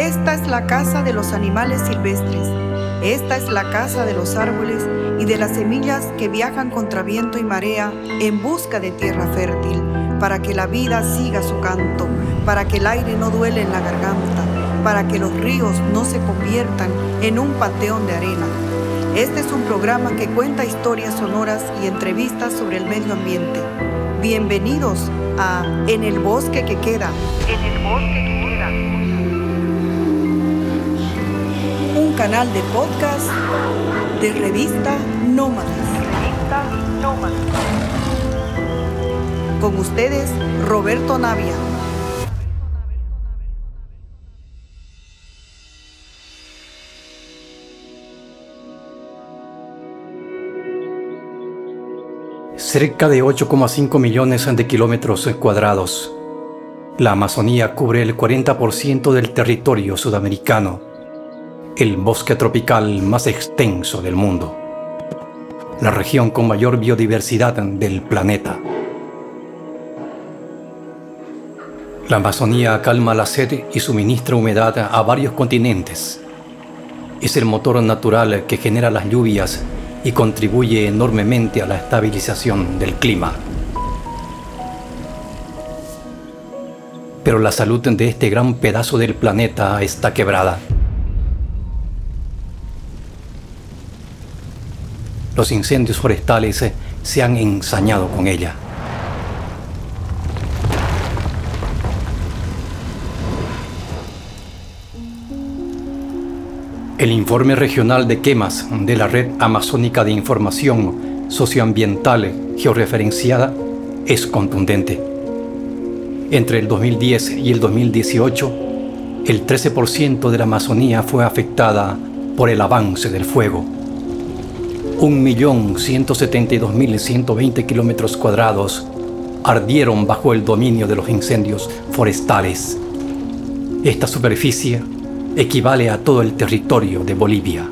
Esta es la casa de los animales silvestres. Esta es la casa de los árboles y de las semillas que viajan contra viento y marea en busca de tierra fértil, para que la vida siga su canto, para que el aire no duele en la garganta, para que los ríos no se conviertan en un panteón de arena. Este es un programa que cuenta historias sonoras y entrevistas sobre el medio ambiente. Bienvenidos a En el bosque que queda. En el bosque que queda. Un canal de podcast de revista Nómadas. Revista Nómadas. Con ustedes, Roberto Navia. cerca de 8,5 millones de kilómetros cuadrados. La Amazonía cubre el 40% del territorio sudamericano, el bosque tropical más extenso del mundo, la región con mayor biodiversidad del planeta. La Amazonía calma la sed y suministra humedad a varios continentes. Es el motor natural que genera las lluvias y contribuye enormemente a la estabilización del clima. Pero la salud de este gran pedazo del planeta está quebrada. Los incendios forestales se han ensañado con ella. El informe regional de quemas de la Red Amazónica de Información Socioambiental Georreferenciada es contundente. Entre el 2010 y el 2018, el 13% de la Amazonía fue afectada por el avance del fuego. 1.172.120 kilómetros cuadrados ardieron bajo el dominio de los incendios forestales. Esta superficie equivale a todo el territorio de Bolivia.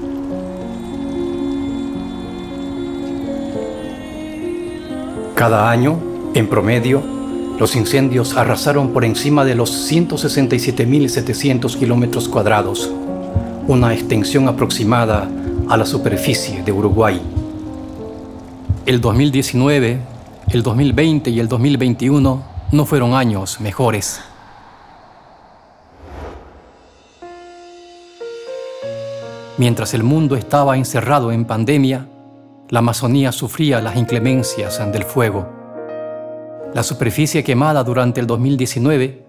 Cada año, en promedio, los incendios arrasaron por encima de los 167.700 kilómetros cuadrados, una extensión aproximada a la superficie de Uruguay. El 2019, el 2020 y el 2021 no fueron años mejores. Mientras el mundo estaba encerrado en pandemia, la Amazonía sufría las inclemencias del fuego. La superficie quemada durante el 2019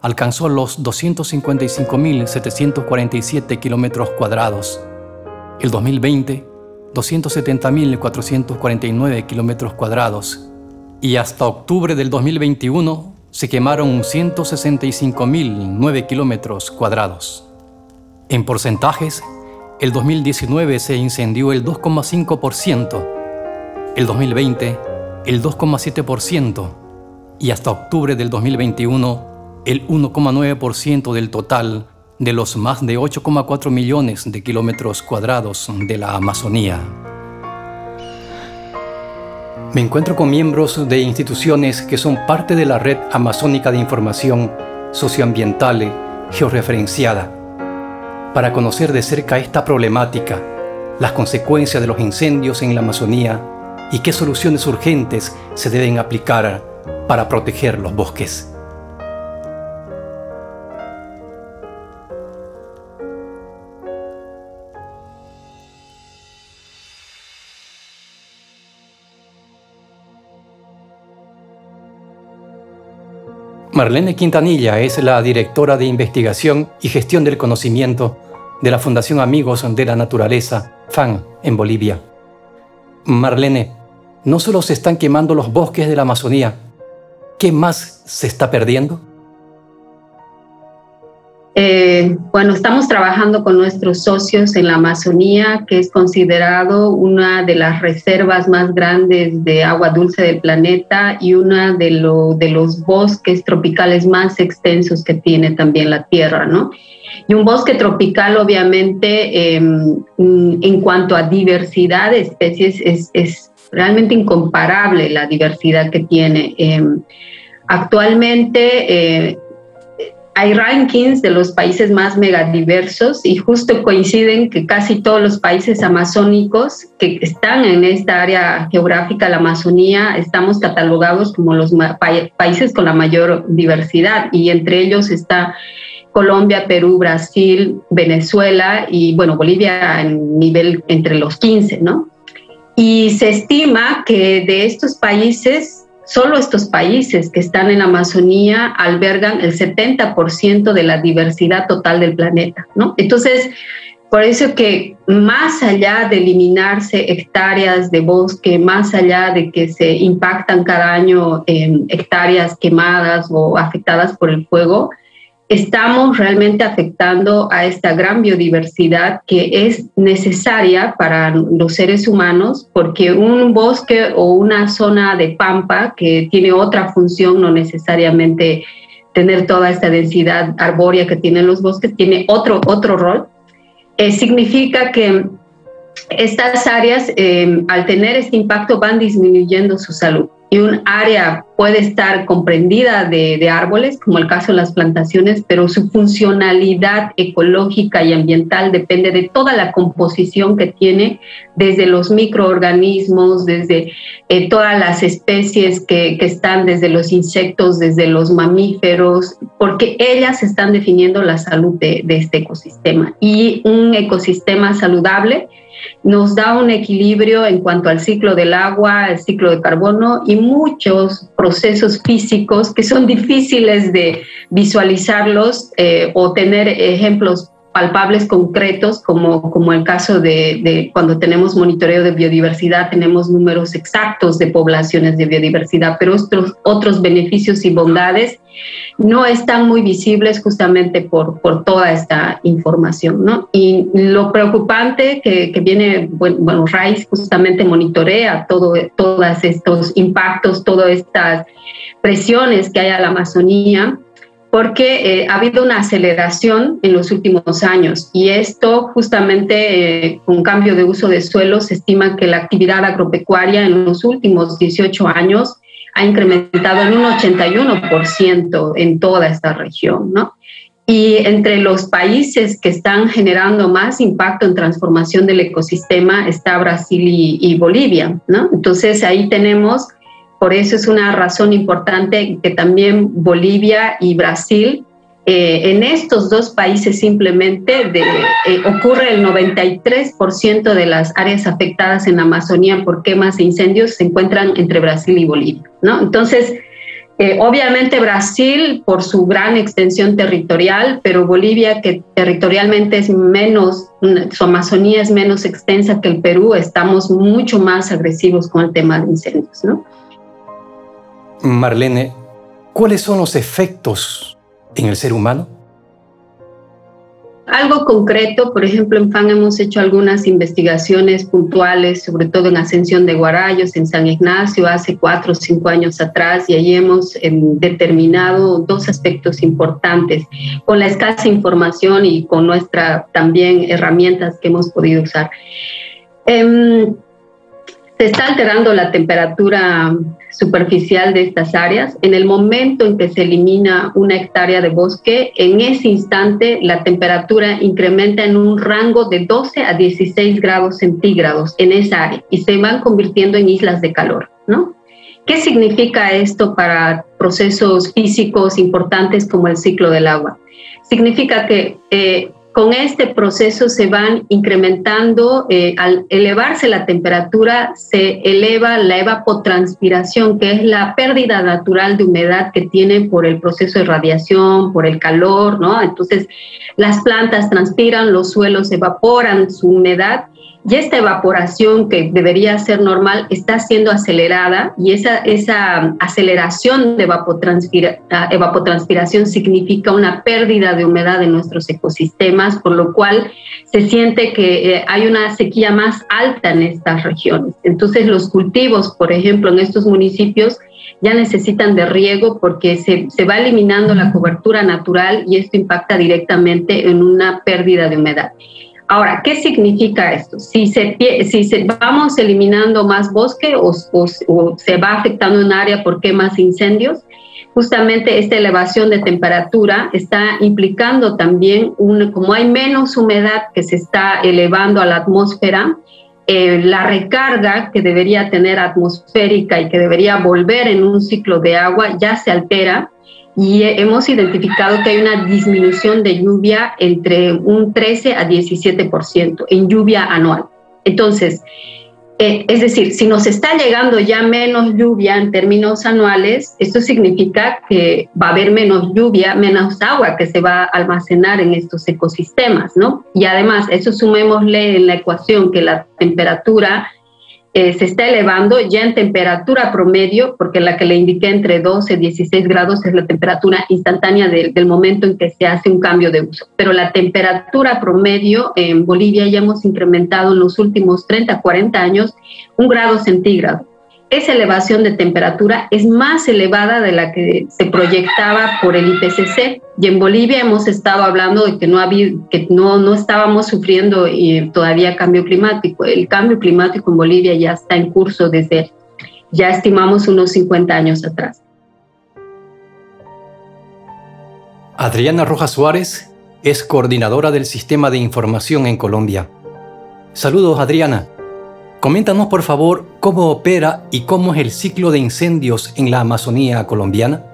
alcanzó los 255.747 kilómetros cuadrados. El 2020, 270.449 kilómetros cuadrados. Y hasta octubre del 2021 se quemaron 165.009 kilómetros cuadrados. En porcentajes, el 2019 se incendió el 2,5%, el 2020 el 2,7% y hasta octubre del 2021 el 1,9% del total de los más de 8,4 millones de kilómetros cuadrados de la Amazonía. Me encuentro con miembros de instituciones que son parte de la Red Amazónica de Información Socioambiental Georreferenciada para conocer de cerca esta problemática, las consecuencias de los incendios en la Amazonía y qué soluciones urgentes se deben aplicar para proteger los bosques. Marlene Quintanilla es la directora de investigación y gestión del conocimiento de la Fundación Amigos de la Naturaleza, FAN, en Bolivia. Marlene, no solo se están quemando los bosques de la Amazonía, ¿qué más se está perdiendo? Eh, bueno, estamos trabajando con nuestros socios en la Amazonía, que es considerado una de las reservas más grandes de agua dulce del planeta y una de, de los bosques tropicales más extensos que tiene también la Tierra, ¿no? Y un bosque tropical, obviamente, em, en cuanto a diversidad de especies, es, es, realmente incomparable la diversidad que tiene. Em, actualmente, eh, hay rankings de los países más megadiversos y justo coinciden que casi todos los países amazónicos que están en esta área geográfica, la Amazonía, estamos catalogados como los países con la mayor diversidad y entre ellos está Colombia, Perú, Brasil, Venezuela y bueno, Bolivia en nivel entre los 15, ¿no? Y se estima que de estos países Solo estos países que están en la Amazonía albergan el 70% de la diversidad total del planeta, ¿no? Entonces, por eso que más allá de eliminarse hectáreas de bosque, más allá de que se impactan cada año en hectáreas quemadas o afectadas por el fuego, estamos realmente afectando a esta gran biodiversidad que es necesaria para los seres humanos, porque un bosque o una zona de pampa que tiene otra función, no necesariamente tener toda esta densidad arbórea que tienen los bosques, tiene otro, otro rol, eh, significa que estas áreas, eh, al tener este impacto, van disminuyendo su salud y un área puede estar comprendida de, árboles, como el caso de las plantaciones, pero su funcionalidad ecológica y ambiental depende de toda la composición que tiene, desde los microorganismos, desde eh, todas las especies que, están, desde los insectos, desde los mamíferos, porque ellas están definiendo la salud de este ecosistema. Y un ecosistema saludable nos da un equilibrio en cuanto al ciclo del agua, el ciclo de carbono y muchos procesos físicos que son difíciles de visualizarlos eh, o tener ejemplos palpables concretos, como, como el caso de, cuando tenemos monitoreo de biodiversidad, tenemos números exactos de poblaciones de biodiversidad, pero otros, otros beneficios y bondades no están muy visibles justamente por, por toda esta información. ¿no? Y lo preocupante que, que viene, bueno, bueno, RAIS justamente monitorea todo, todos estos impactos, todas estas presiones que hay a la Amazonía porque eh, ha habido una aceleración en los últimos años y esto justamente eh, con cambio de uso de suelo se estima que la actividad agropecuaria en los últimos 18 años ha incrementado en un 81% en toda esta región, ¿no? Y entre los países que están generando más impacto en transformación del ecosistema está Brasil y, y Bolivia, ¿no? Entonces ahí tenemos por eso es una razón importante que también Bolivia y Brasil, eh, en estos dos países simplemente de, eh, ocurre el 93% de las áreas afectadas en la Amazonía por quemas e incendios se encuentran entre Brasil y Bolivia. ¿no? Entonces, eh, obviamente Brasil por su gran extensión territorial, pero Bolivia que territorialmente es menos, su Amazonía es menos extensa que el Perú, estamos mucho más agresivos con el tema de incendios. ¿no? Marlene, ¿cuáles son los efectos en el ser humano? Algo concreto, por ejemplo, en FAN hemos hecho algunas investigaciones puntuales, sobre todo en Ascensión de Guarayos, en San Ignacio, hace cuatro o cinco años atrás, y ahí hemos em, determinado dos aspectos importantes con la escasa información y con nuestras también herramientas que hemos podido usar. Em, se está alterando la temperatura superficial de estas áreas. En el momento en que se elimina una hectárea de bosque, en ese instante la temperatura incrementa en un rango de 12 a 16 grados centígrados en esa área y se van convirtiendo en islas de calor, ¿no? ¿Qué significa esto para procesos físicos importantes como el ciclo del agua? Significa que eh, con este proceso se van incrementando, eh, al elevarse la temperatura, se eleva la evapotranspiración, que es la pérdida natural de humedad que tienen por el proceso de radiación, por el calor, ¿no? Entonces, las plantas transpiran, los suelos evaporan su humedad y esta evaporación que debería ser normal está siendo acelerada y esa, esa aceleración de evapotranspiración significa una pérdida de humedad en nuestros ecosistemas, por lo cual se siente que eh, hay una sequía más alta en estas regiones. Entonces los cultivos, por ejemplo, en estos municipios, ya necesitan de riego porque se, se, va eliminando la cobertura natural y esto impacta directamente en una pérdida de humedad. Ahora, ¿qué significa esto? Si, se, vamos eliminando más bosque o, se va afectando un área por quemas incendios, justamente esta elevación de temperatura está implicando también, un, como hay menos humedad que se está elevando a la atmósfera, eh, la recarga que debería tener atmosférica y que debería volver en un ciclo de agua ya se altera y hemos identificado que hay una disminución de lluvia entre un 13 a 17% en lluvia anual. Entonces, eh, es decir, si nos está llegando ya menos lluvia en términos anuales, esto significa que va a haber menos lluvia, menos agua que se va a almacenar en estos ecosistemas, ¿no? Y además, eso sumémosle en la ecuación que la temperatura eh, se está elevando ya en temperatura promedio, porque la que le indiqué entre 12 y 16 grados es la temperatura instantánea del momento en que se hace un cambio de uso. Pero la temperatura promedio en Bolivia ya hemos incrementado en los últimos 30, 40 años un grado centígrado esa elevación de temperatura es más elevada de la que se proyectaba por el IPCC. Y en Bolivia hemos estado hablando de que no, había, que no, no estábamos sufriendo todavía cambio climático. El cambio climático en Bolivia ya está en curso desde, ya estimamos, unos 50 años atrás. Adriana Rojas Suárez es coordinadora del Sistema de Información en Colombia. Saludos, Adriana. Coméntanos por favor cómo opera y cómo es el ciclo de incendios en la Amazonía colombiana.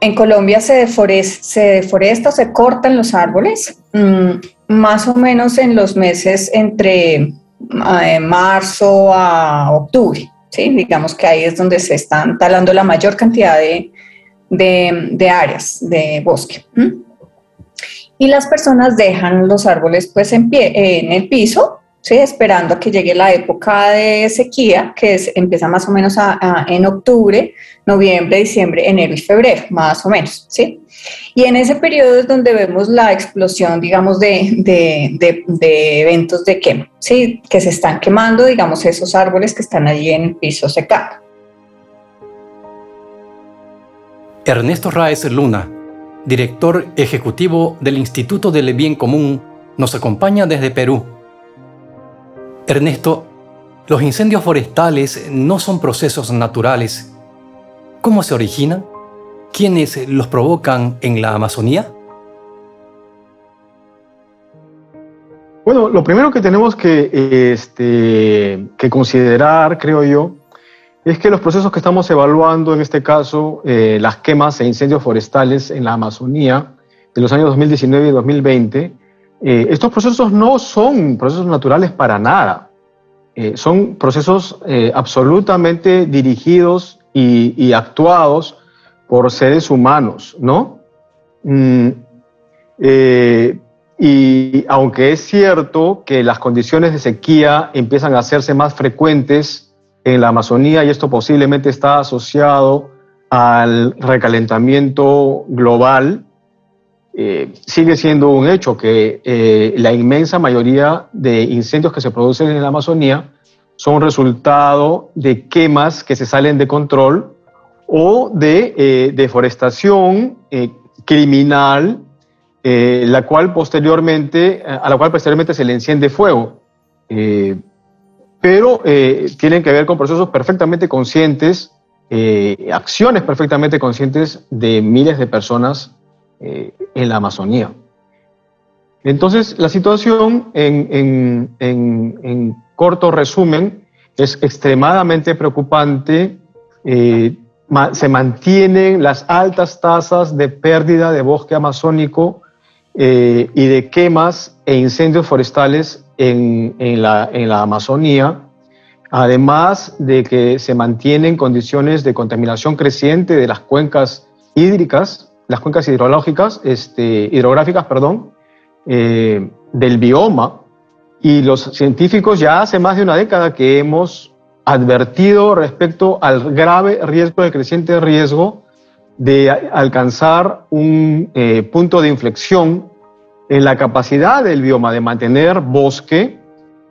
En Colombia se deforesta, se, cortan los árboles, mm, más o menos en los meses entre eh, marzo a octubre. ¿sí? Digamos que ahí es donde se están talando la mayor cantidad de, áreas de bosque y las personas dejan los árboles pues en, pie, en el piso, ¿sí? esperando a que llegue la época de sequía, que es, empieza más o menos en octubre, noviembre, diciembre, enero y febrero, más o menos. ¿sí? Y en ese periodo es donde vemos la explosión, digamos, de, de, de, eventos de quema, ¿sí? que se están quemando, digamos, esos árboles que están allí en el piso secado. Ernesto Raez Luna director ejecutivo del Instituto del Bien Común, nos acompaña desde Perú. Ernesto, los incendios forestales no son procesos naturales. ¿Cómo se originan? ¿Quiénes los provocan en la Amazonía? Bueno, lo primero que tenemos que, este, que considerar, creo yo, es que los procesos que estamos evaluando, en este caso, eh, las quemas e incendios forestales en la Amazonía de los años 2019 y 2020, eh, estos procesos no son procesos naturales para nada. Eh, son procesos absolutamente dirigidos y, actuados por seres humanos, ¿no? Mm, y aunque es cierto que las condiciones de sequía empiezan a hacerse más frecuentes en la Amazonía y esto posiblemente está asociado al recalentamiento global, eh, sigue siendo un hecho que eh, la inmensa mayoría de incendios que se producen en la Amazonía son resultado de quemas que se salen de control o de eh, deforestación criminal, la cual posteriormente, a la cual posteriormente se le enciende fuego pero eh, tienen que ver con procesos perfectamente conscientes, eh, acciones perfectamente conscientes de miles de personas eh, en la Amazonía. Entonces, la situación, en, corto resumen, es extremadamente preocupante. se mantienen las altas tasas de pérdida de bosque amazónico y de quemas e incendios forestales en, la, en la Amazonía, además de que se mantienen condiciones de contaminación creciente de las cuencas hídricas, las cuencas hidrológicas, este, hidrográficas, perdón, eh, del bioma. Y los científicos ya hace más de una década que hemos advertido respecto al grave riesgo, de creciente riesgo de alcanzar un eh, punto de inflexión en la capacidad del bioma de mantener bosque,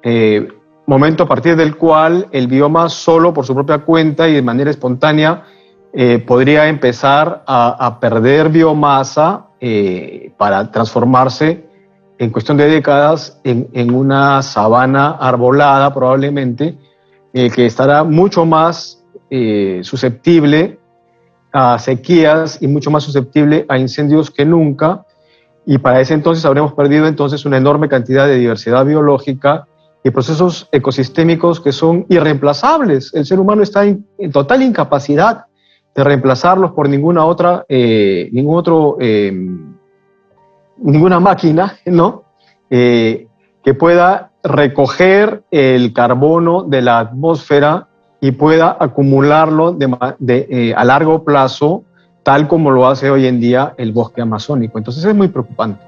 eh, momento a partir del cual el bioma solo por su propia cuenta y de manera espontánea eh, podría empezar a, perder biomasa eh, para transformarse en cuestión de décadas en, una sabana arbolada probablemente, que estará mucho más susceptible a sequías y mucho más susceptible a incendios que nunca. Y para ese entonces habremos perdido entonces una enorme cantidad de diversidad biológica y procesos ecosistémicos que son irreemplazables. El ser humano está en, total incapacidad de reemplazarlos por ninguna otra, eh, otro, eh, ninguna máquina, ¿no? Eh, que pueda recoger el carbono de la atmósfera y pueda acumularlo de, a largo plazo, tal como lo hace hoy en día el bosque amazónico. Entonces es muy preocupante.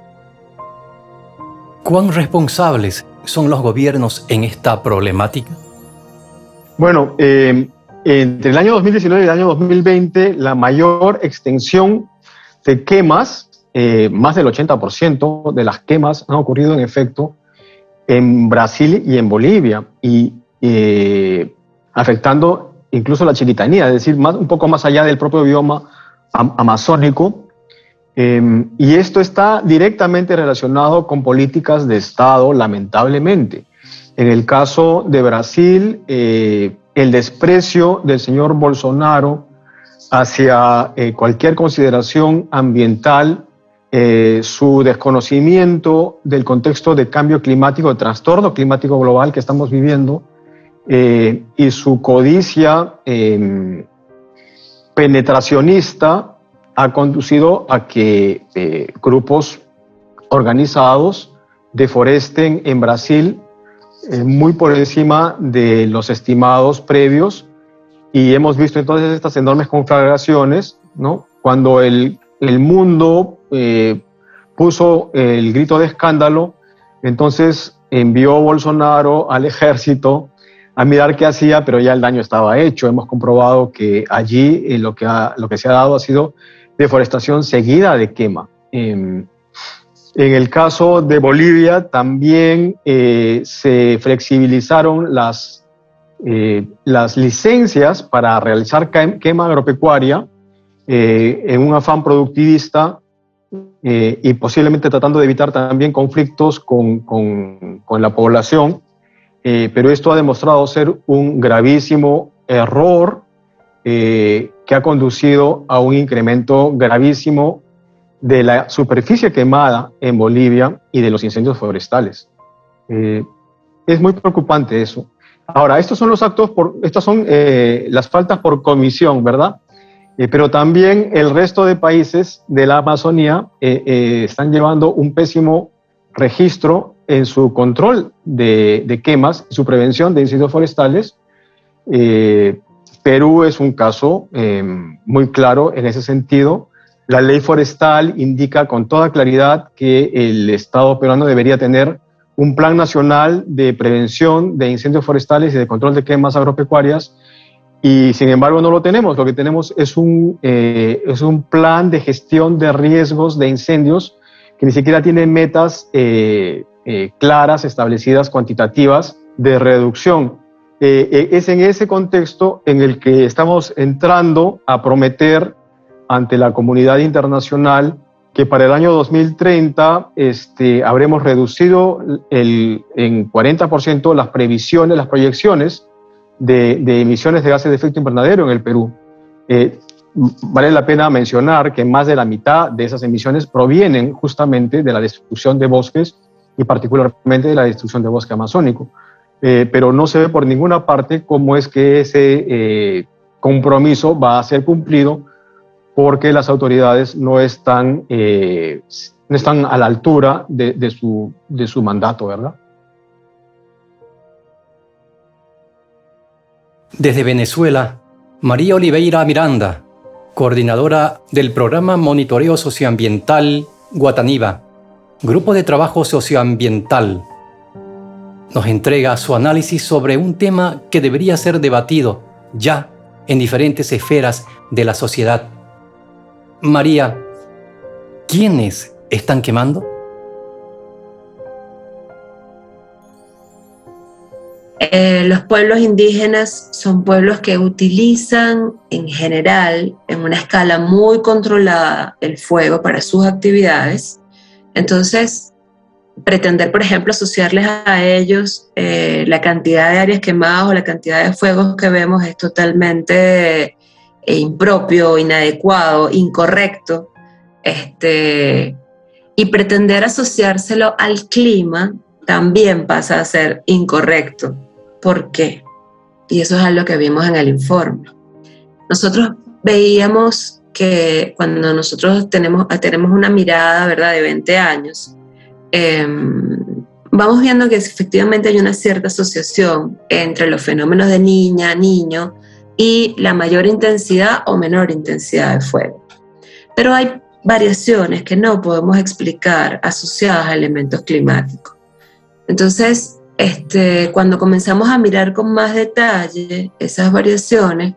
¿Cuán responsables son los gobiernos en esta problemática? Bueno, eh, entre el año 2019 y el año 2020, la mayor extensión de quemas, eh, más del 80% de las quemas han ocurrido en efecto en Brasil y en Bolivia, y eh, afectando incluso la chiquitanía, es decir, más, un poco más allá del propio bioma amazónico, Em, y esto está directamente relacionado con políticas de Estado, lamentablemente. En el caso de Brasil, eh, el desprecio del señor Bolsonaro hacia eh, cualquier consideración ambiental, eh, su desconocimiento del contexto de cambio climático, de trastorno climático global que estamos viviendo, y su codicia em, penetracionista ha conducido a que eh, grupos organizados deforesten en Brasil eh, muy por encima de los estimados previos y hemos visto entonces estas enormes conflagraciones, ¿no? Cuando el, el mundo eh, puso el grito de escándalo, entonces envió Bolsonaro al ejército a mirar qué hacía, pero ya el daño estaba hecho. Hemos comprobado que allí lo, que lo que se ha dado ha sido deforestación seguida de quema. Em, en el caso de Bolivia también eh, se flexibilizaron las, eh, las licencias para realizar quema agropecuaria eh, en un afán productivista y posiblemente tratando de evitar también conflictos con, con, con la población. Pero esto ha demostrado ser un gravísimo error que ha conducido a un incremento gravísimo de la superficie quemada en Bolivia y de los incendios forestales. Eh, es muy preocupante eso. Ahora, estos son los actos, estas son eh, las faltas por comisión, ¿verdad? Eh, pero también el resto de países de la Amazonía están llevando un pésimo registro en su control de, de quemas, su prevención de incendios forestales. Perú es un caso em, muy claro en ese sentido. La ley forestal indica con toda claridad que el Estado peruano debería tener un plan nacional de prevención de incendios forestales y de control de quemas agropecuarias y sin embargo no lo tenemos. Lo que tenemos es un, eh, es un plan de gestión de riesgos de incendios que ni siquiera tiene metas eh, eh, claras, establecidas, cuantitativas de reducción. Eh, eh, es en ese contexto en el que estamos entrando a prometer ante la comunidad internacional que para el año 2030 este, habremos reducido el, en 40% las previsiones, las proyecciones de, emisiones de gases de efecto invernadero en el Perú. Eh, vale la pena mencionar que más de la mitad de esas emisiones provienen justamente de la destrucción de bosques y particularmente de la destrucción de bosque amazónico. Eh, pero no se ve por ninguna parte cómo es que ese eh, compromiso va a ser cumplido porque las autoridades no están, eh, no están a la altura de, su, de su mandato, ¿verdad? Desde Venezuela, María Oliveira Miranda, coordinadora del programa Monitoreo Socioambiental Guataniva, Grupo de Trabajo Socioambiental nos entrega su análisis sobre un tema que debería ser debatido ya en diferentes esferas de la sociedad. María, ¿quiénes están quemando? Eh, los pueblos indígenas son pueblos que utilizan en general, en una escala muy controlada, el fuego para sus actividades. Entonces, pretender, por ejemplo, asociarles a ellos eh, la cantidad de áreas quemadas o la cantidad de fuegos que vemos es totalmente eh, impropio, inadecuado, incorrecto. Este, y pretender asociárselo al clima también pasa a ser incorrecto. ¿Por qué? Y eso es algo que vimos en el informe. Nosotros veíamos que cuando nosotros tenemos, tenemos una mirada, ¿verdad?, de 20 años, Em, vamos viendo que efectivamente hay una cierta asociación entre los fenómenos de niña, niño y la mayor intensidad o menor intensidad de fuego. Pero hay variaciones que no podemos explicar asociadas a elementos climáticos. Entonces, este, cuando comenzamos a mirar con más detalle esas variaciones,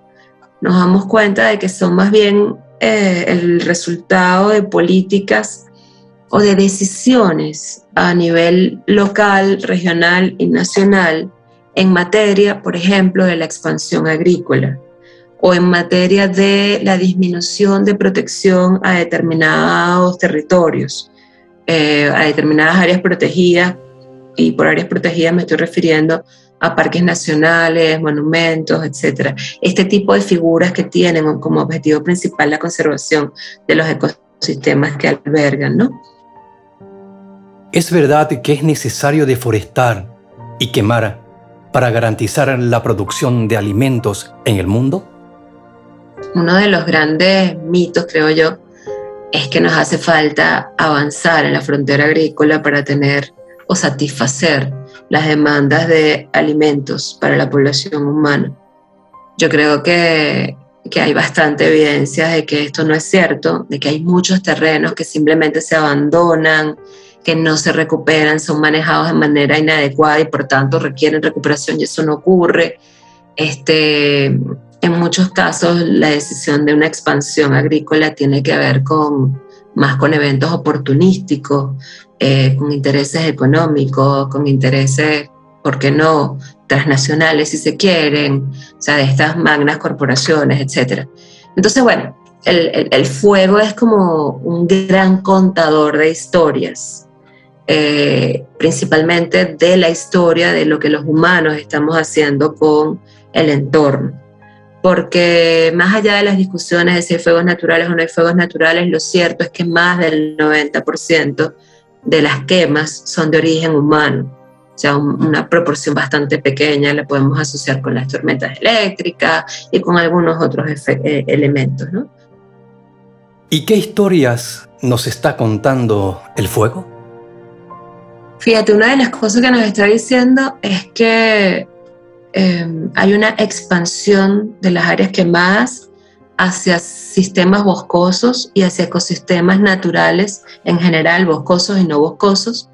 nos damos cuenta de que son más bien eh, el resultado de políticas o de decisiones a nivel local, regional y nacional en materia, por ejemplo, de la expansión agrícola o en materia de la disminución de protección a determinados territorios, eh, a determinadas áreas protegidas, y por áreas protegidas me estoy refiriendo a parques nacionales, monumentos, etc. Este tipo de figuras que tienen como objetivo principal la conservación de los ecosistemas que albergan, ¿no? ¿Es verdad que es necesario deforestar y quemar para garantizar la producción de alimentos en el mundo? Uno de los grandes mitos, creo yo, es que nos hace falta avanzar en la frontera agrícola para tener o satisfacer las demandas de alimentos para la población humana. Yo creo que, que hay bastante evidencia de que esto no es cierto, de que hay muchos terrenos que simplemente se abandonan, que no se recuperan, son manejados de manera inadecuada y por tanto requieren recuperación y eso no ocurre. Este, en muchos casos la decisión de una expansión agrícola tiene que ver con más con eventos oportunísticos, eh, con intereses económicos, con intereses, ¿por qué no?, transnacionales si se quieren, o sea, de estas magnas corporaciones, etc. Entonces, bueno, el, fuego es como un gran contador de historias eh, principalmente de la historia de lo que los humanos estamos haciendo con el entorno. Porque más allá de las discusiones de si hay fuegos naturales o no hay fuegos naturales, lo cierto es que más del 90% de las quemas son de origen humano. O sea, una proporción bastante pequeña la podemos asociar con las tormentas eléctricas y con algunos otros eh, elementos. ¿no? ¿Y qué historias nos está contando el fuego? Fíjate, una de las cosas que nos está diciendo es que em, hay una expansión de las áreas quemadas hacia sistemas boscosos y hacia ecosistemas naturales en general, boscosos y no boscosos,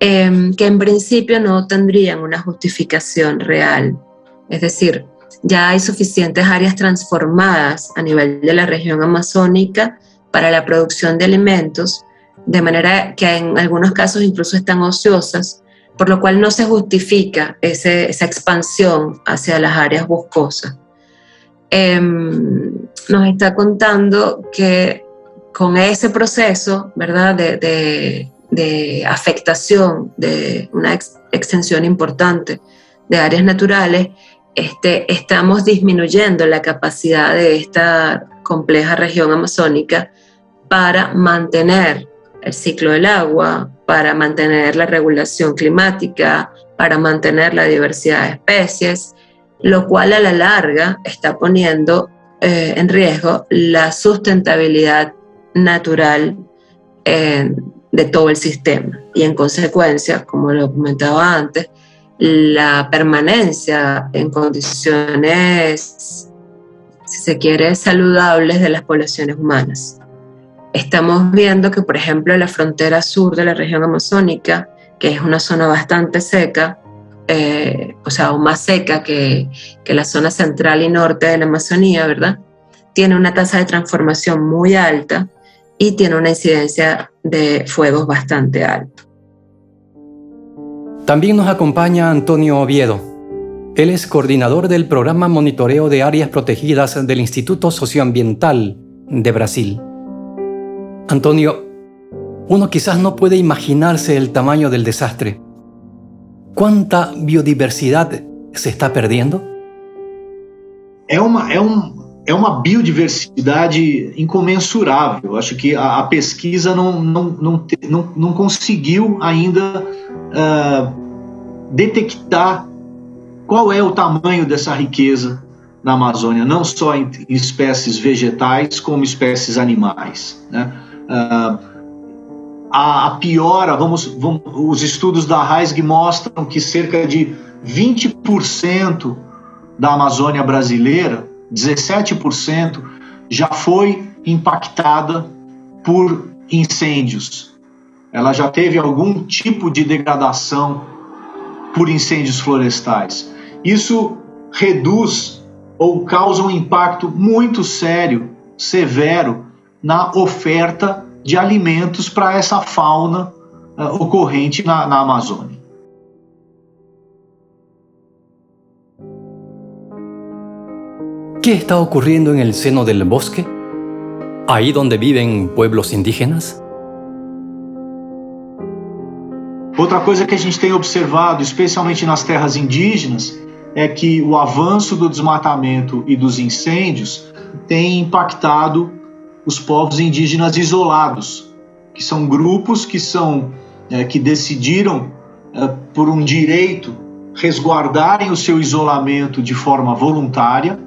em, que en principio no tendrían una justificación real. Es decir, ya hay suficientes áreas transformadas a nivel de la región amazónica para la producción de alimentos de manera que en algunos casos incluso están ociosas, por lo cual no se justifica esa expansión hacia las áreas boscosas. Em, nos está contando que con ese proceso, ¿verdad?, de, afectación de una extensión importante de áreas naturales, este, estamos disminuyendo la capacidad de esta compleja región amazónica para mantener el ciclo del agua, para mantener la regulación climática, para mantener la diversidad de especies, lo cual a la larga está poniendo eh, en riesgo la sustentabilidad natural eh, de todo el sistema. Y en consecuencia, como lo comentaba antes, la permanencia en condiciones, si se quiere, saludables de las poblaciones humanas. Estamos viendo que, por ejemplo, la frontera sur de la región amazónica, que es una zona bastante seca, eh, o sea, aún más seca que, que, la zona central y norte de la Amazonía, ¿verdad? Tiene una tasa de transformación muy alta y tiene una incidencia de fuegos bastante alta. También nos acompaña Antonio Oviedo. Él es coordinador del programa Monitoreo de Áreas Protegidas del Instituto Socioambiental de Brasil. Antonio, uno quizás no puede imaginarse el tamaño del desastre. ¿Cuánta biodiversidad se está perdiendo? É uma, é um, é uma biodiversidade incomensurável. Acho que a, pesquisa não, não, não, não, não conseguiu ainda uh, detectar qual é o tamanho dessa riqueza na Amazônia, não só em, em espécies vegetais, como espécies animais. Né? Uh, a, piora, vamos, vamos, os estudos da Heisg mostram que cerca de 20% da Amazônia brasileira, 17%, já foi impactada por incêndios. Ela já teve algum tipo de degradação por incêndios florestais. Isso reduz ou causa um impacto muito sério, severo, na oferta de alimentos para essa fauna uh, ocorrente na, na Amazônia. ¿Qué está ocurriendo en el seno del bosque? ¿Ahí donde viven pueblos indígenas? Outra coisa que a gente tem observado, especialmente nas terras indígenas, é que o avanço do desmatamento e dos incêndios tem impactado os povos indígenas isolados, que são grupos que são é, que decidiram é, por um direito resguardarem o seu isolamento de forma voluntária.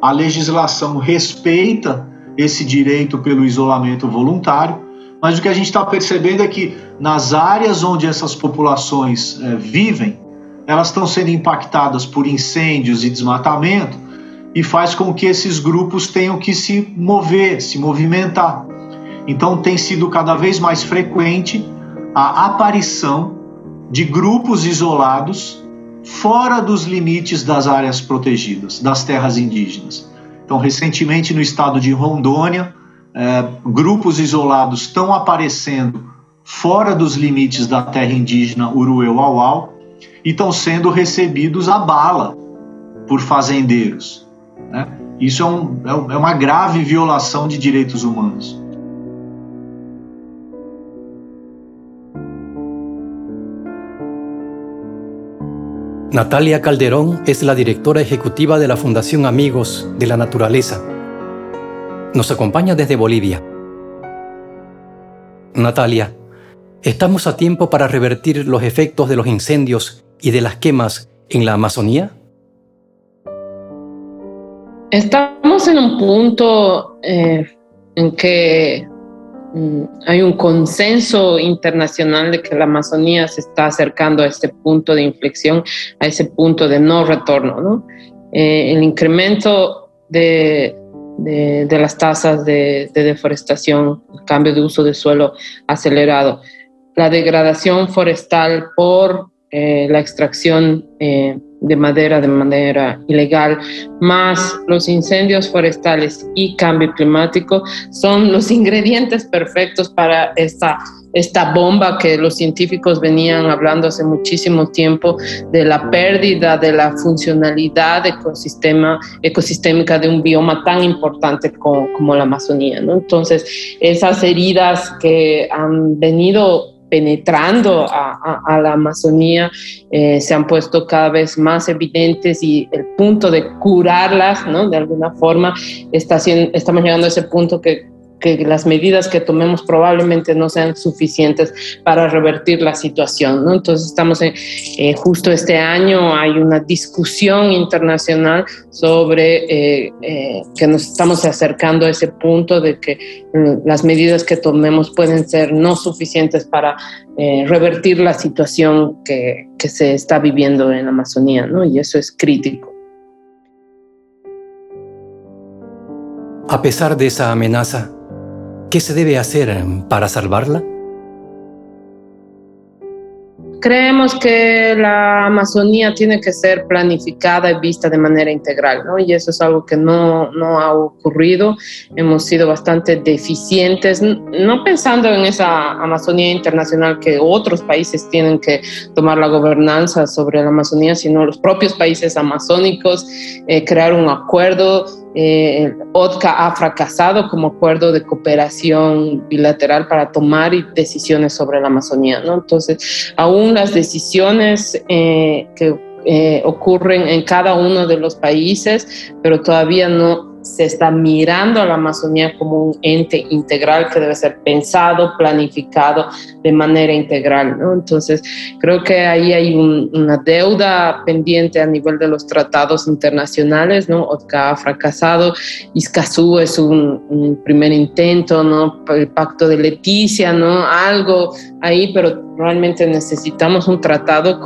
A legislação respeita esse direito pelo isolamento voluntário, mas o que a gente está percebendo é que nas áreas onde essas populações é, vivem, elas estão sendo impactadas por incêndios e desmatamento, e faz com que esses grupos tenham que se mover, se movimentar. Então tem sido cada vez mais frequente a aparição de grupos isolados fora dos limites das áreas protegidas, das terras indígenas. Então, recentemente no estado de Rondônia, é, grupos isolados estão aparecendo fora dos limites da terra indígena Urueu-Auau e estão sendo recebidos a bala por fazendeiros. Né? Isso é, um, é uma grave violação de direitos humanos. Natalia Calderón es la directora ejecutiva de la Fundación Amigos de la Naturaleza. Nos acompaña desde Bolivia. Natalia, ¿estamos a tiempo para revertir los efectos de los incendios y de las quemas en la Amazonía? Estamos en un punto eh, en que mm, hay un consenso internacional de que la Amazonía se está acercando a ese punto de inflexión, a ese punto de no retorno. Eh, el incremento de, las tasas de, deforestación, el cambio de uso de suelo acelerado, la degradación forestal por eh, la extracción de madera de manera ilegal, más los incendios forestales y cambio climático son los ingredientes perfectos para esta, esta bomba que los científicos venían hablando hace muchísimo tiempo de la pérdida de la funcionalidad ecosistema, ecosistémica de un bioma tan importante como, la Amazonía. ¿no? Entonces, esas heridas que han venido penetrando a, la Amazonía eh, se han puesto cada vez más evidentes y el punto de curarlas, ¿no? De alguna forma, está estamos llegando a ese punto que que las medidas que tomemos probablemente no sean suficientes para revertir la situación. ¿no? Entonces estamos en, eh, justo este año hay una discusión internacional sobre eh, eh, que nos estamos acercando a ese punto de que mm, las medidas que tomemos pueden ser no suficientes para revertir la situación que, se está viviendo en Amazonía, ¿no? y eso es crítico. A pesar de esa amenaza, ¿Qué se debe hacer para salvarla? Creemos que la Amazonía tiene que ser planificada y vista de manera integral, ¿no? Y eso es algo que no, no ha ocurrido. Hemos sido bastante deficientes, no pensando en esa Amazonía internacional que otros países tienen que tomar la gobernanza sobre la Amazonía, sino los propios países amazónicos, eh, crear un acuerdo eh, OTCA ha fracasado como acuerdo de cooperación bilateral para tomar decisiones sobre la Amazonía. ¿no? Entonces, aún las decisiones eh, que eh, ocurren en cada uno de los países, pero todavía no se está mirando a la Amazonía como un ente integral que debe ser pensado, planificado de manera integral. ¿no? Entonces, creo que ahí hay una deuda pendiente a nivel de los tratados internacionales, ¿no? OTCA ha fracasado, Iscazú es un, primer intento, ¿no? El pacto de Leticia, ¿no? Algo ahí, pero realmente necesitamos un tratado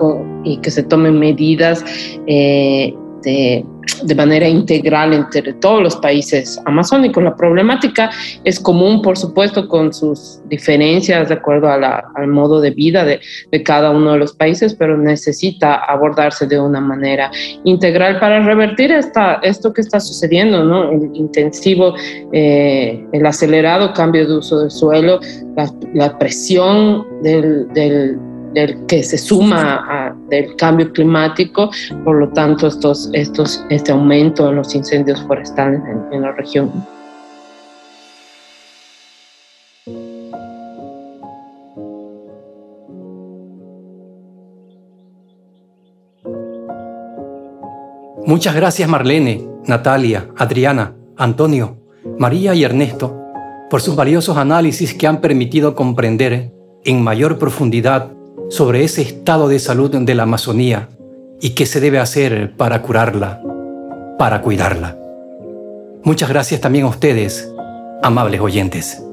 y que se tomen medidas eh, de de manera integral entre todos los países amazónicos. La problemática es común, por supuesto, con sus diferencias de acuerdo al modo de vida de, cada uno de los países, pero necesita abordarse de una manera integral para revertir esta, esto que está sucediendo, ¿no? el intensivo, eh, el acelerado cambio de uso del suelo, la, presión del del que se suma a, del cambio climático, por lo tanto estos, estos, este aumento en los incendios forestales en, en la región. Muchas gracias Marlene, Natalia, Adriana, Antonio, María y Ernesto por sus valiosos análisis que han permitido comprender en mayor profundidad sobre ese estado de salud de la Amazonía y qué se debe hacer para curarla, para cuidarla. Muchas gracias también a ustedes, amables oyentes.